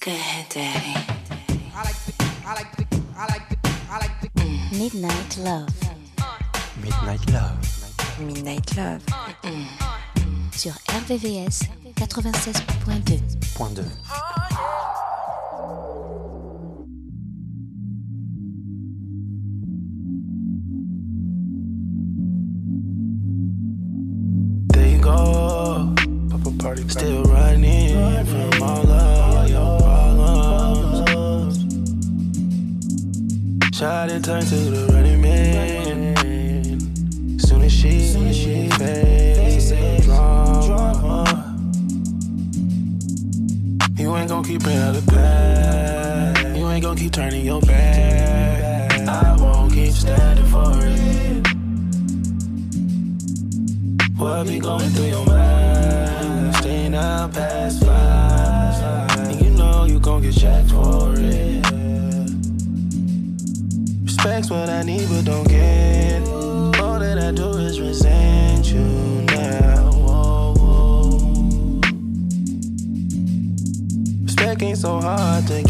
Good Midnight Love. Midnight Love. Midnight Love. Sur RVVS 96.2. about to turn to the running man. Soon as she, Soon as she fades, drama. You ain't gon' keep it out of the past. You ain't gon' keep turning your back. I won't keep standing for it. What be going through your mind? Staying out past five. And you know you gon' get checked for it. What I need, but don't get it. All that I do is resent you now. Respect ain't so hard to get.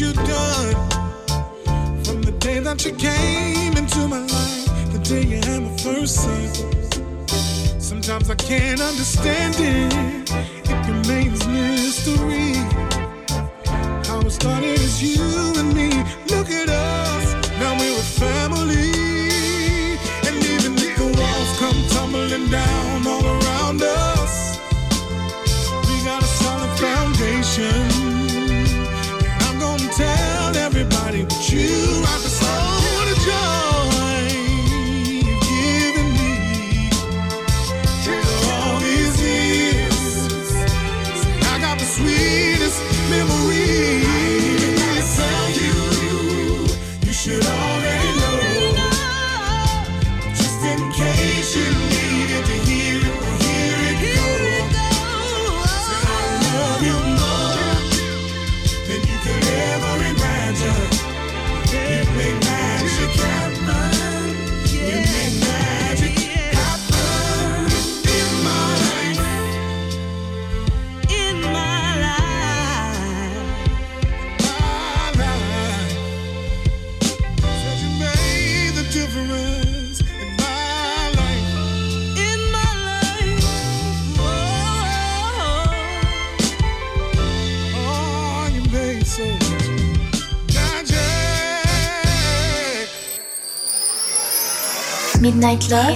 you've done from the day that you came into my life, the day you had my first son. Sometimes I can't understand it. It remains mystery. How it started as you and me. Look at us, now we're a family. And even if the walls come tumbling down all around us, we got a solid foundation. Midnight Love,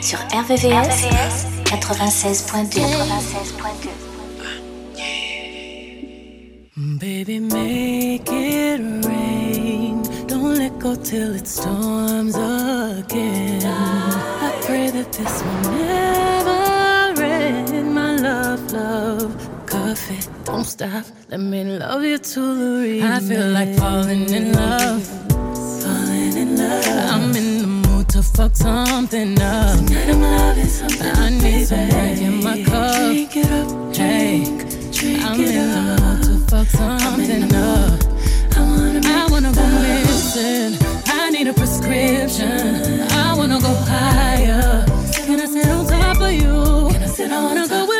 sur RVVS, 96.2. Baby, make it rain. Don't let go till it storms again. I pray that this will never end. My love, love, coffee, don't stop. Let me love you to the end. I feel like falling in love. Falling in love. I'm in fuck something up. Tonight I'm loving something I need in my cup. Drink it up, drink, drink I'm it in up. the mood to fuck something up. I wanna, I wanna go missing. I need a prescription. I wanna go higher. Can I sit on top of you? Can I sit I wanna go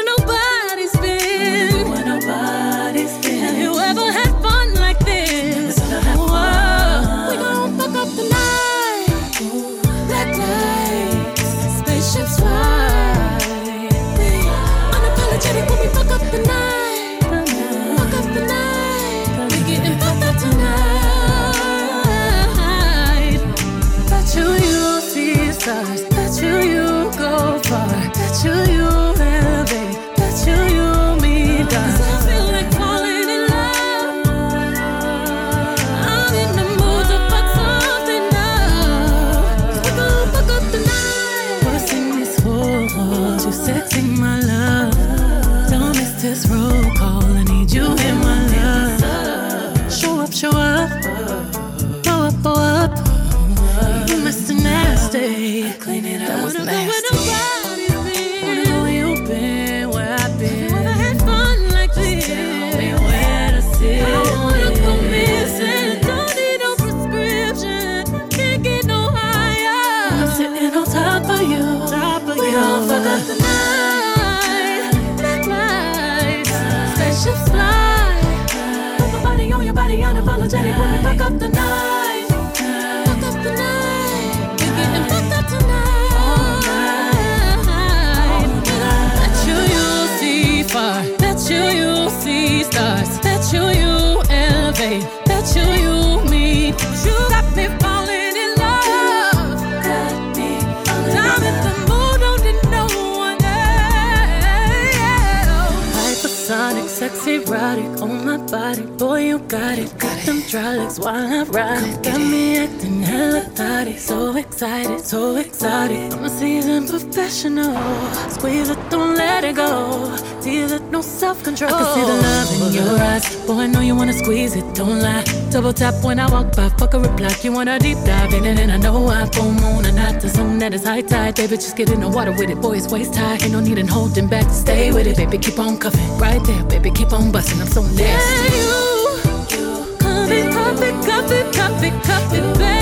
your body unapologetic when we fuck up the night. you'll see you'll see stars. You elevate. That you you meet. You erotic on my body, boy, you got it. Got them dry legs while I ride it. Got me acting hella thotty, so excited, so excited. I'm a seasoned professional. Squeeze it, don't let it go. It, no self control. I can see the love in your eyes, boy, I know you wanna squeeze it, don't lie. Double tap when I walk by, fuck a reply. You wanna deep dive in it, and I know I full moon and not the zone that is high tide. Baby, just get in the water with it, boy, it's waist high. Ain't no need in holding back, stay with it, baby, keep on cuffing. Right there, baby, keep on busting, I'm so nasty. Yeah, you, you, cuff it, cuff it, cuff it, cuff it, cuff it, baby.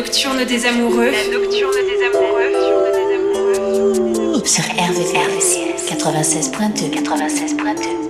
nocturne des amoureux. La nocturne des amoureux. Sur RVCS 96.2 96.2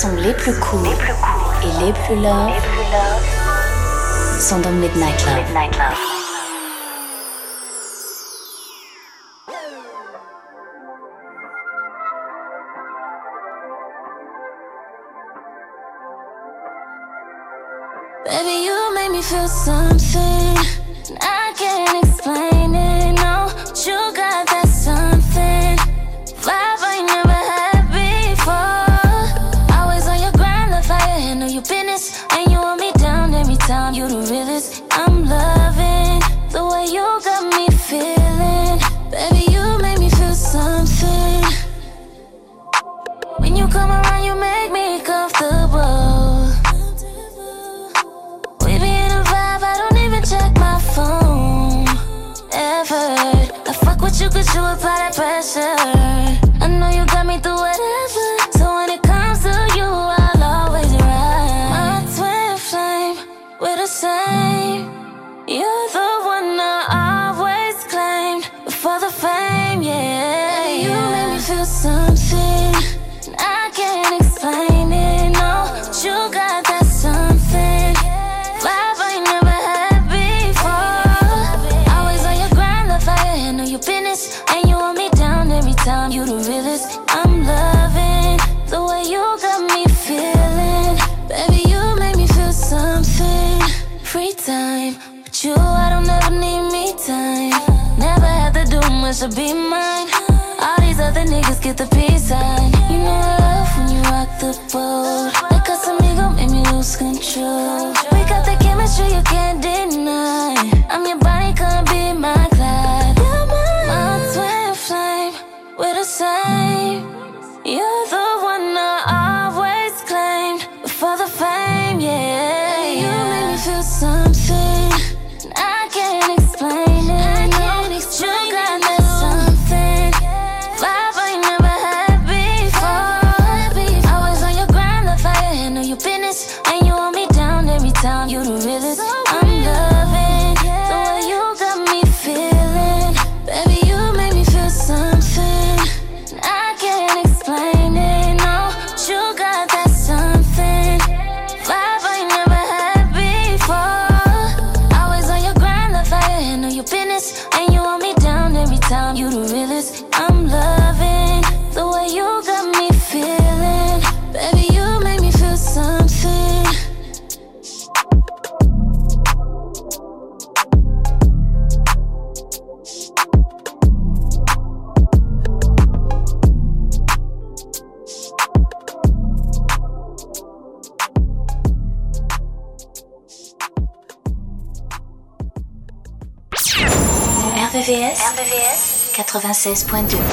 sons les plus courts et les plus love sont dans Midnight Love. Baby, you make me feel something. I can't come around, you make me comfortable. We be in a vibe, I don't even check my phone. Ever. I fuck with you cause you apply that pressure. I know you got me through whatever. Time, you the realest. I'm loving the way you got me feeling. Baby, you make me feel something. Free time, with you, I don't ever need me time. Never have to do much to be mine. All these other niggas get the peace sign. You know I love when you rock the boat. That Casamigo make me lose control. We got the chemistry you can't deny. I'm your Bonnie, RVVS 96.2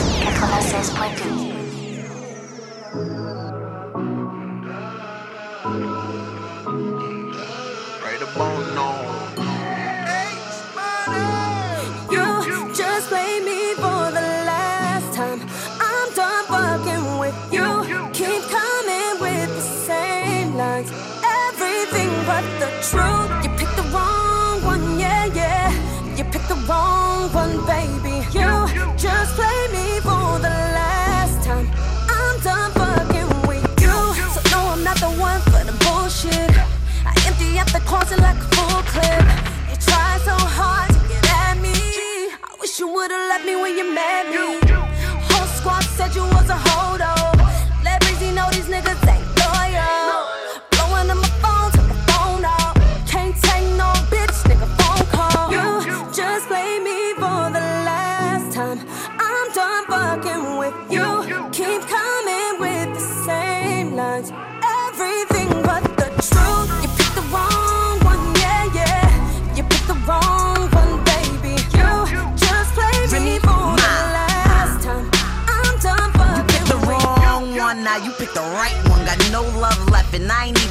out the closet like a full clip. You try so hard to get at me. I wish you would've left me when you met me. Whole squad said you was a holdo. Let Breezy know these niggas ain't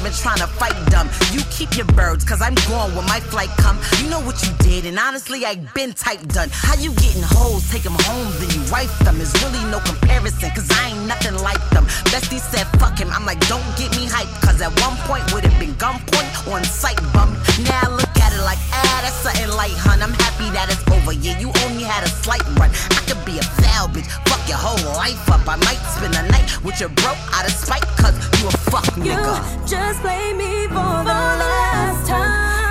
even trying to fight dumb. You keep your birds, cause I'm gone when my flight come. You know what you did, and honestly, I been type done. How you getting hoes, take them home, then you wife them. Is really no comparison, cause I ain't nothing like them. Bestie said, fuck him. I'm like, don't get me hyped, cause at one point would have been gunpoint on sight bum. Now I look it like, ah, that's something light, hun. I'm happy that it's over. Yeah, you only had a slight run. I could be a foul bitch, fuck your whole life up. I might spend a night with told you broke out of spite, cause you a fuck nigga. You just play me for the last time.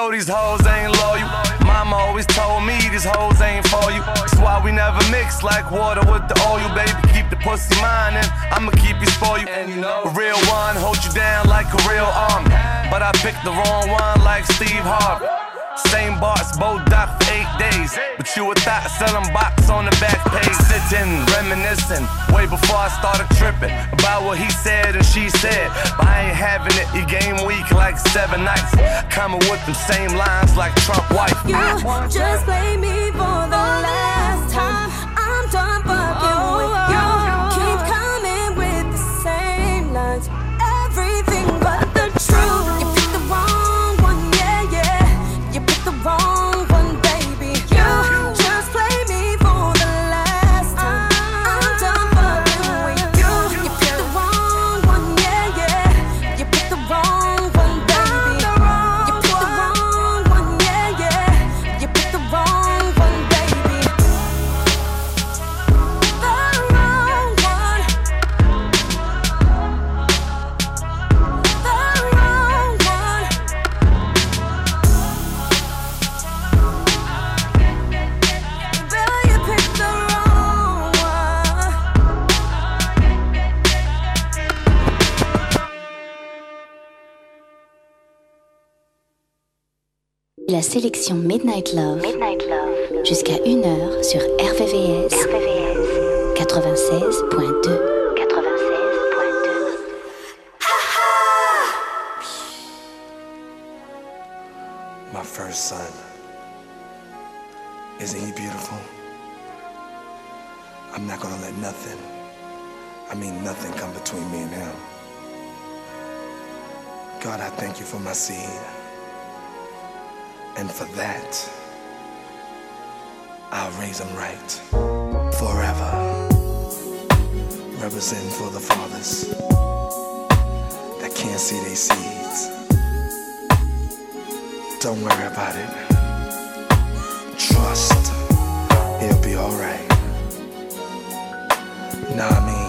Know these hoes ain't loyal. Mama always told me these hoes ain't for you. That's why we never mix like water with the oil, baby. Keep the pussy mine and I'ma keep you spoiled. And you know, a real one hold you down like a real arm. But I picked the wrong one like Steve Harvey. Same boss, both doc for eight days. But you a thought selling box on the back page. Sitting, reminiscing, way before I started tripping about what he said and she said. But I ain't having it, you game week like seven nights. Coming with them same lines like Trump wife. You just play me for the La sélection Midnight Love, jusqu'à 1h sur RVVS, 96.2. 96.2. My first son. Isn't he beautiful? I'm not gonna let nothing, I mean nothing, come between me and him. God, I thank you for my seed. And for that, I'll raise him right forever. Represent for the fathers that can't see their seeds. Don't worry about it. Trust, it'll be alright. Nah, I mean,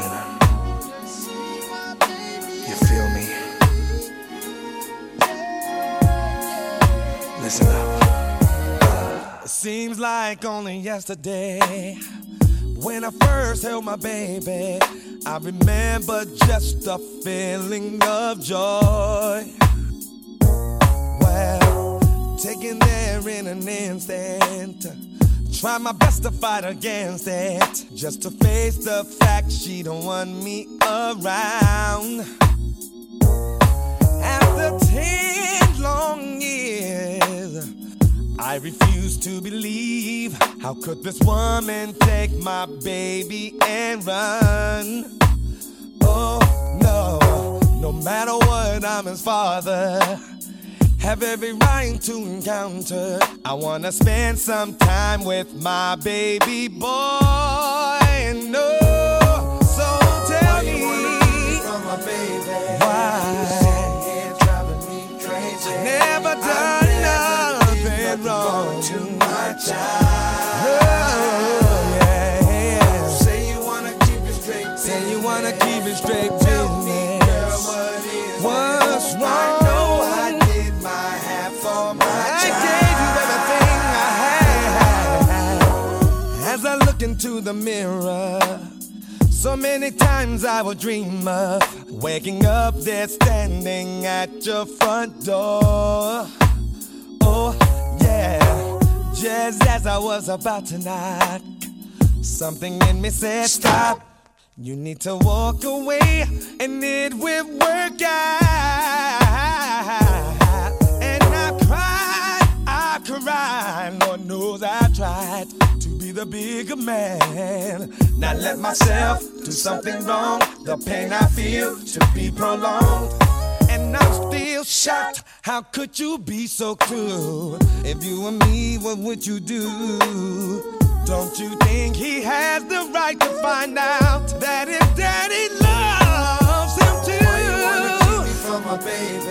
seems like only yesterday when I first held my baby. I remember just a feeling of joy. Well, taken there in an instant. Try my best to fight against it. Just to face the fact she don't want me around. After ten long years, I refuse to believe how could this woman take my baby and run? Oh no, no matter what, I'm his father. Have every right to encounter. I wanna spend some time with my baby boy. Into the mirror. So many times I will dream of waking up there standing at your front door. Oh, yeah. Just as I was about to knock, something in me said, Stop. You need to walk away and it will work out. And I cried, I cried. Lord knows I tried the bigger man. Not let myself do something wrong. The pain I feel should be prolonged. And I'm still shocked. How could you be so cruel? If you were me, what would you do? Don't you think he has the right to find out that his daddy loves him too? Why you wanna keep me from my baby?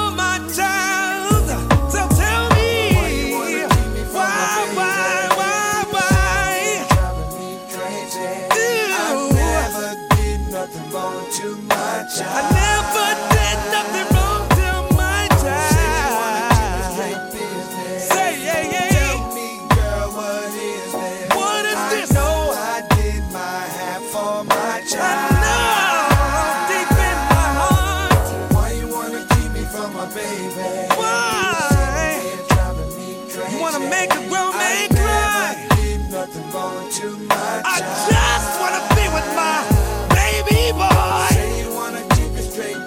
I just wanna be with my baby boy. Say you wanna keep it straight.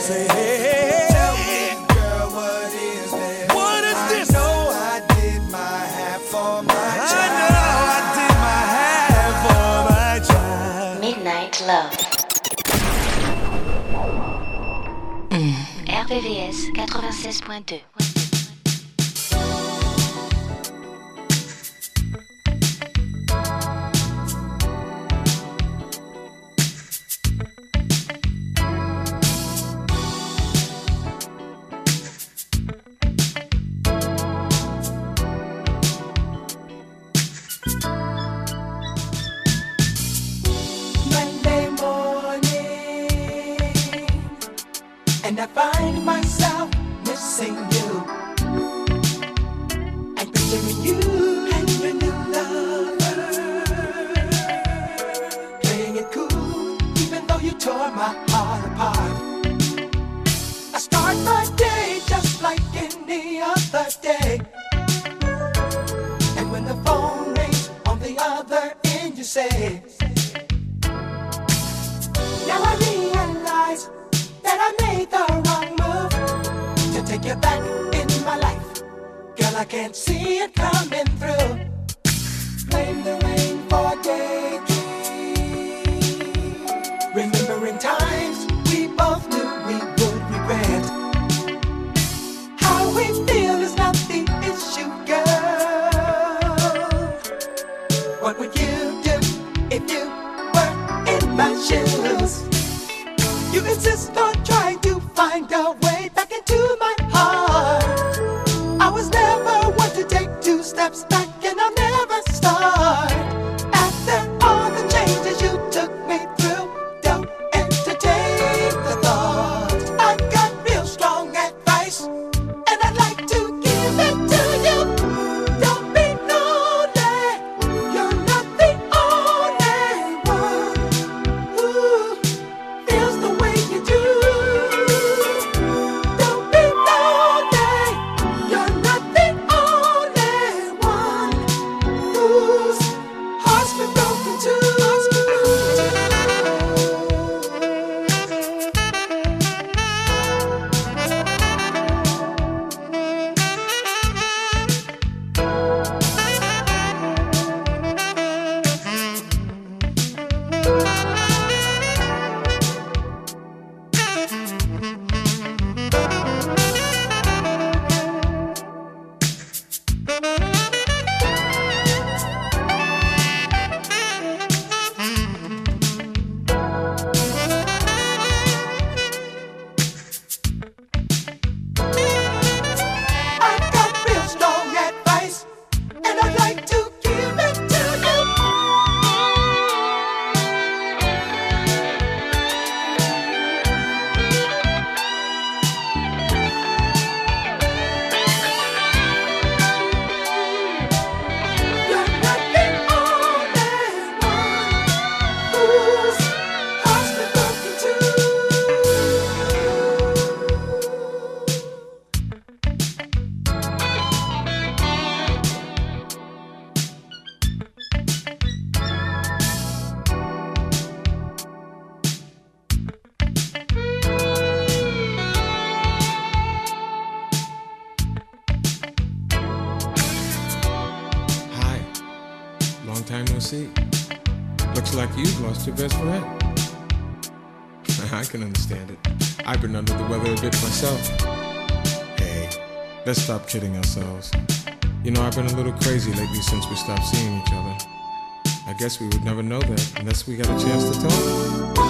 Say hey. Tell me, girl, what is this? What is this? I know I did my half for my I Midnight Love. Mm. RVVS 96.2. can understand it. I've been under the weather a bit myself. Hey, let's stop kidding ourselves. You know, I've been a little crazy lately since we stopped seeing each other. I guess we would never know that unless we got a chance to talk.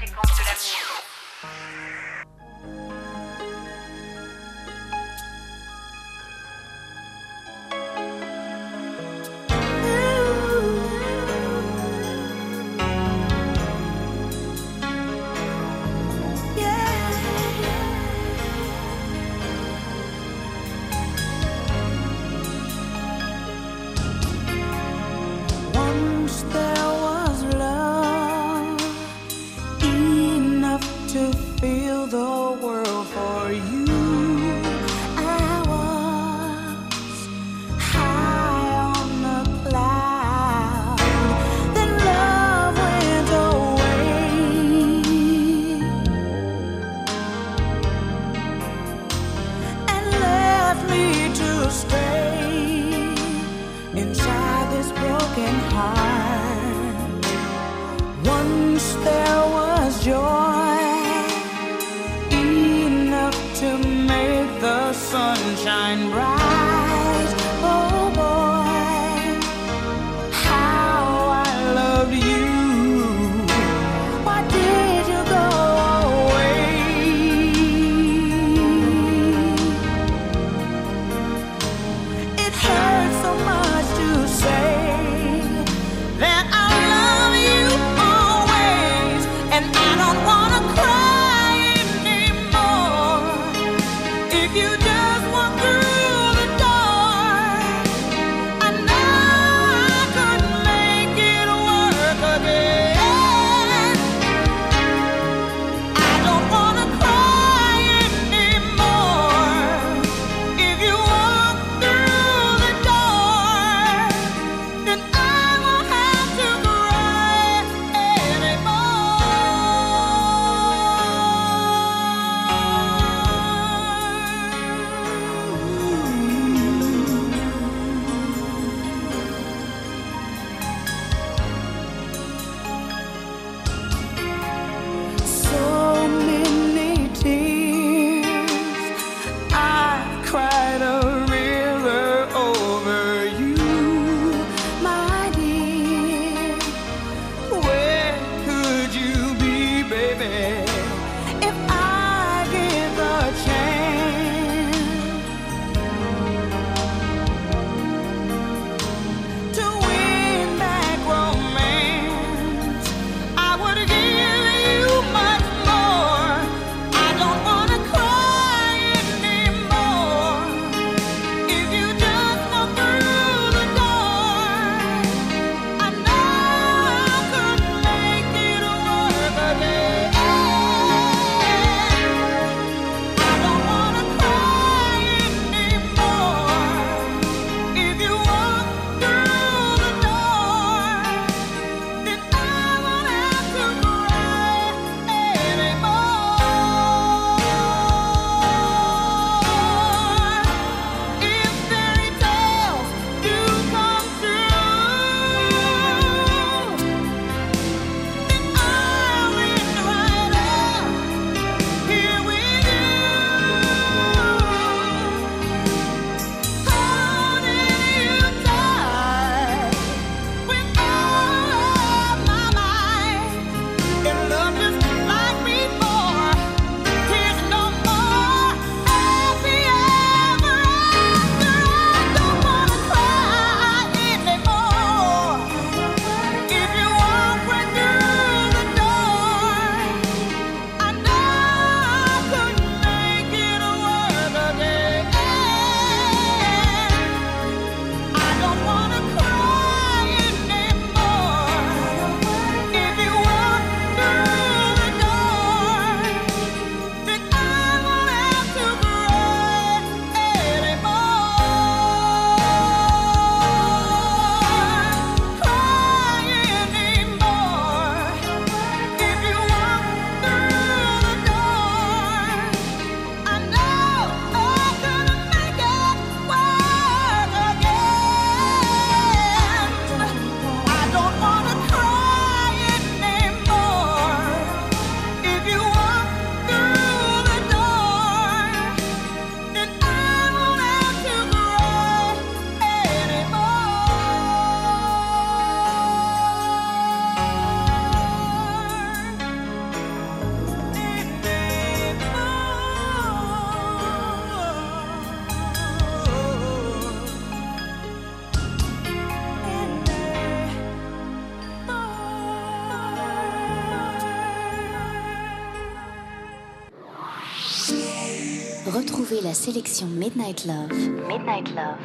Sélection Midnight Love, Midnight Love,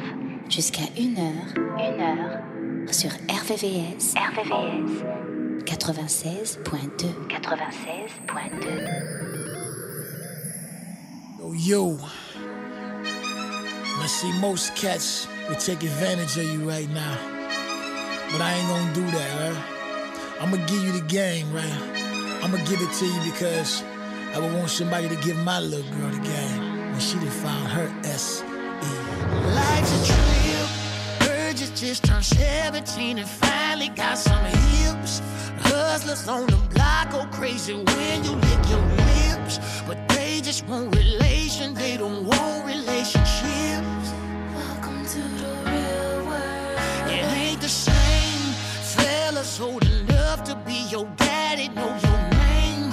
jusqu'à 1h, 1h, sur RVVS, RVVS, 96.2, 96.2. Yo, yo. I see most cats will take advantage of you right now. But I ain't gonna do that, right? I'm gonna give you the game, right? I'm gonna give it to you because I would want somebody to give my little girl the game when she done found her S E. Life's a trip. Bird just, just turned 17 and finally got some hips. Hustlers on the block go crazy when you lick your lips. But they just want relation, they don't want relationships. Welcome to the real world. It ain't the same. Fellas old enough to be your daddy, know your name.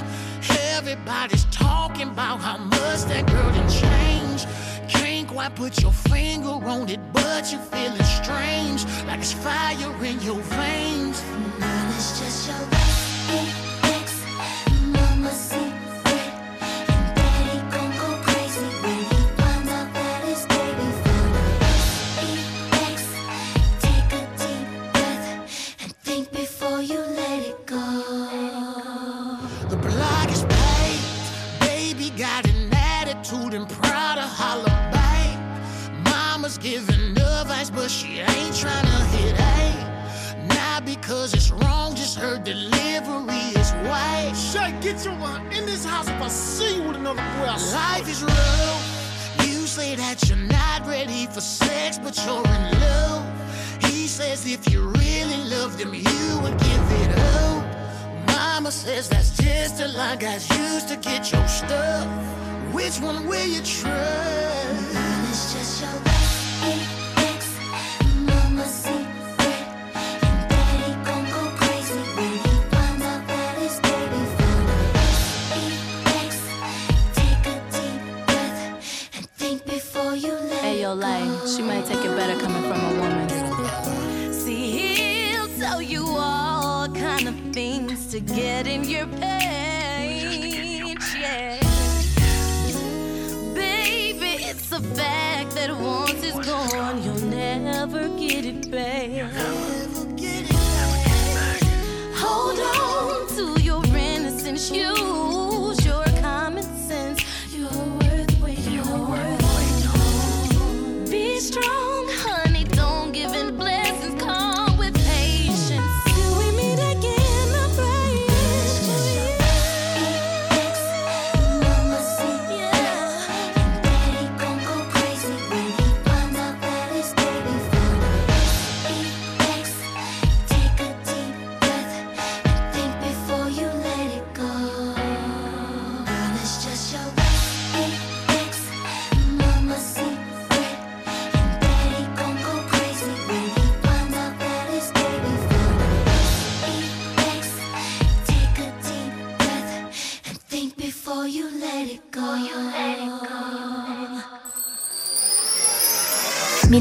Everybody's talking about how much that girl done changed. Can't put your finger on it, but you're feeling strange. Like it's fire in your veins. It's just your ex, she ain't trying to hit A. Not because it's wrong, just her delivery is white. Shay, get your uh, in this house if I see you with another boy. Life is rough. You say that you're not ready for sex, but you're in love. He says if you really loved him, you would give it up. Mama says that's just a lie, guys used to get your stuff. Which one will you trust? It's just your ex, let Hey, yo, it Lay, go. she might take it better coming from a woman. See, he'll tell you all kind of things to get in your page, yeah. Baby, it's a fact that once it's gone, you'll never get it back. Hold on to your innocence, use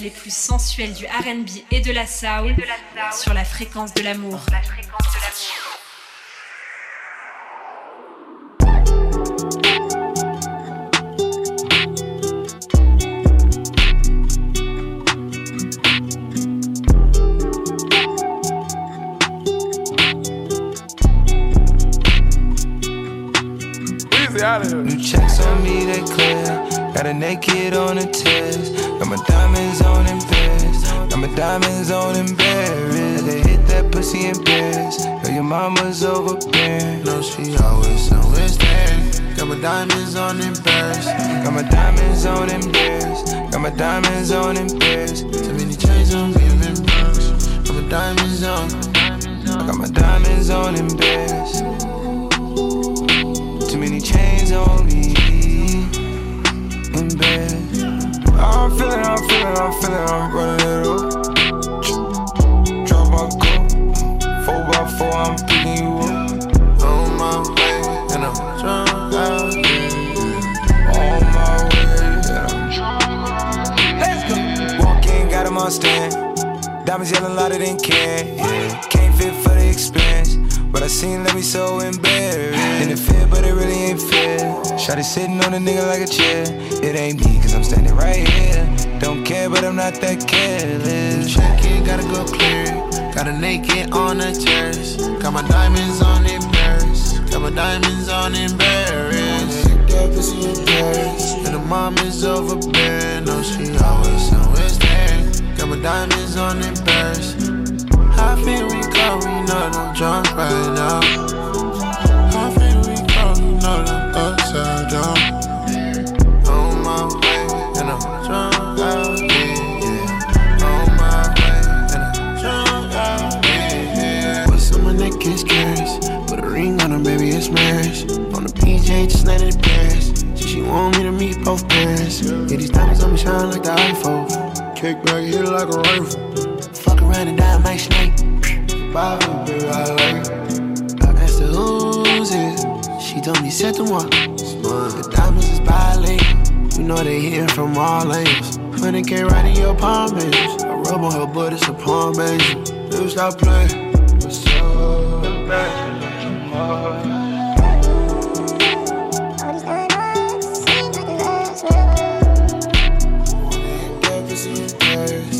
les plus sensuelles du RB et de la soul sur la fréquence de l'amour. Diamonds on. Too many chains on me, I'm in my diamonds on. I got my diamonds on Paris. Too many chains on me. In bed. Oh, I'm feeling, I'm feeling, I'm feeling, I'm running Diamonds yelling louder than can. Yeah. Can't fit for the expense. But I seen let me so embarrassed. And it fit, but it really ain't fair. Shotty sitting on a nigga like a chair. It ain't me, cause I'm standing right here. Don't care, but I'm not that careless. Check it, gotta go clear. Got a naked on the terrace. Got my diamonds on in Paris. Got my diamonds on in Paris. And the mom is overbearing. No, she always somewhere my diamonds on in Paris. How feel we go? We know that I'm drunk right now. We go? We know that I'm upside down. On my way, and I'm drunk out here. On my way, and I'm drunk out here. What's on my neck is. Put a ring on her, baby, it's marriage. On the PJ, just let it pass. She, she want me to meet both parents. Yeah, these diamonds on me shine like the iPhone. Kick back, hit like a rifle. Fuck around and die, my snake. Bible, baby, I like it. I asked her who's it. She told me set the one. The diamonds is bilingual. You know they hear from all. Honey came right in your palm, baby. I rub on her butt, it's a palm, baby. Never stop playing. What's up? words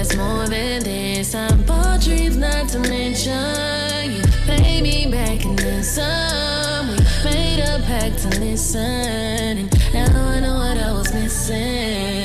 it's more than this. I'm all dreams, not to mention. You pay me back in the sun. We made a pact to listen. And now I know what I was missing.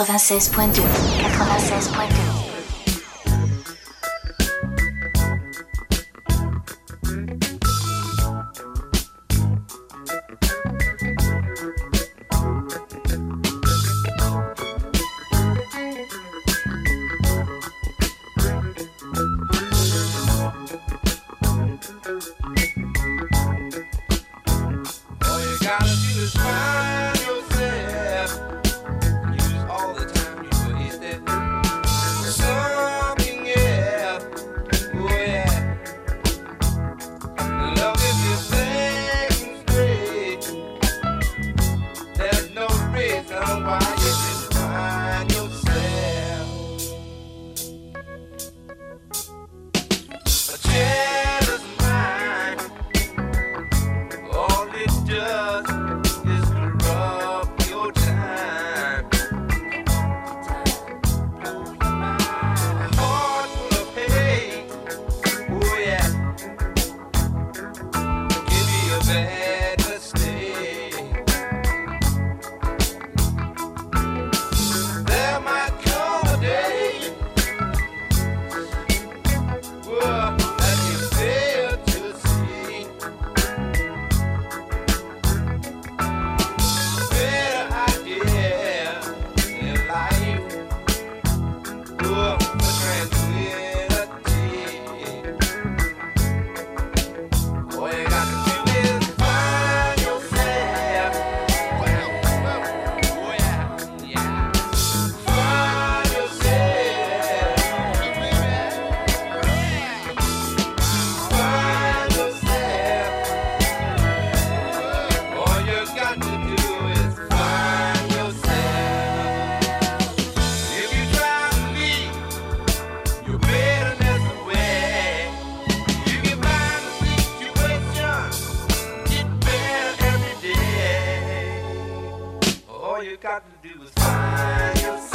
96.2 96.2 got to do is find yourself.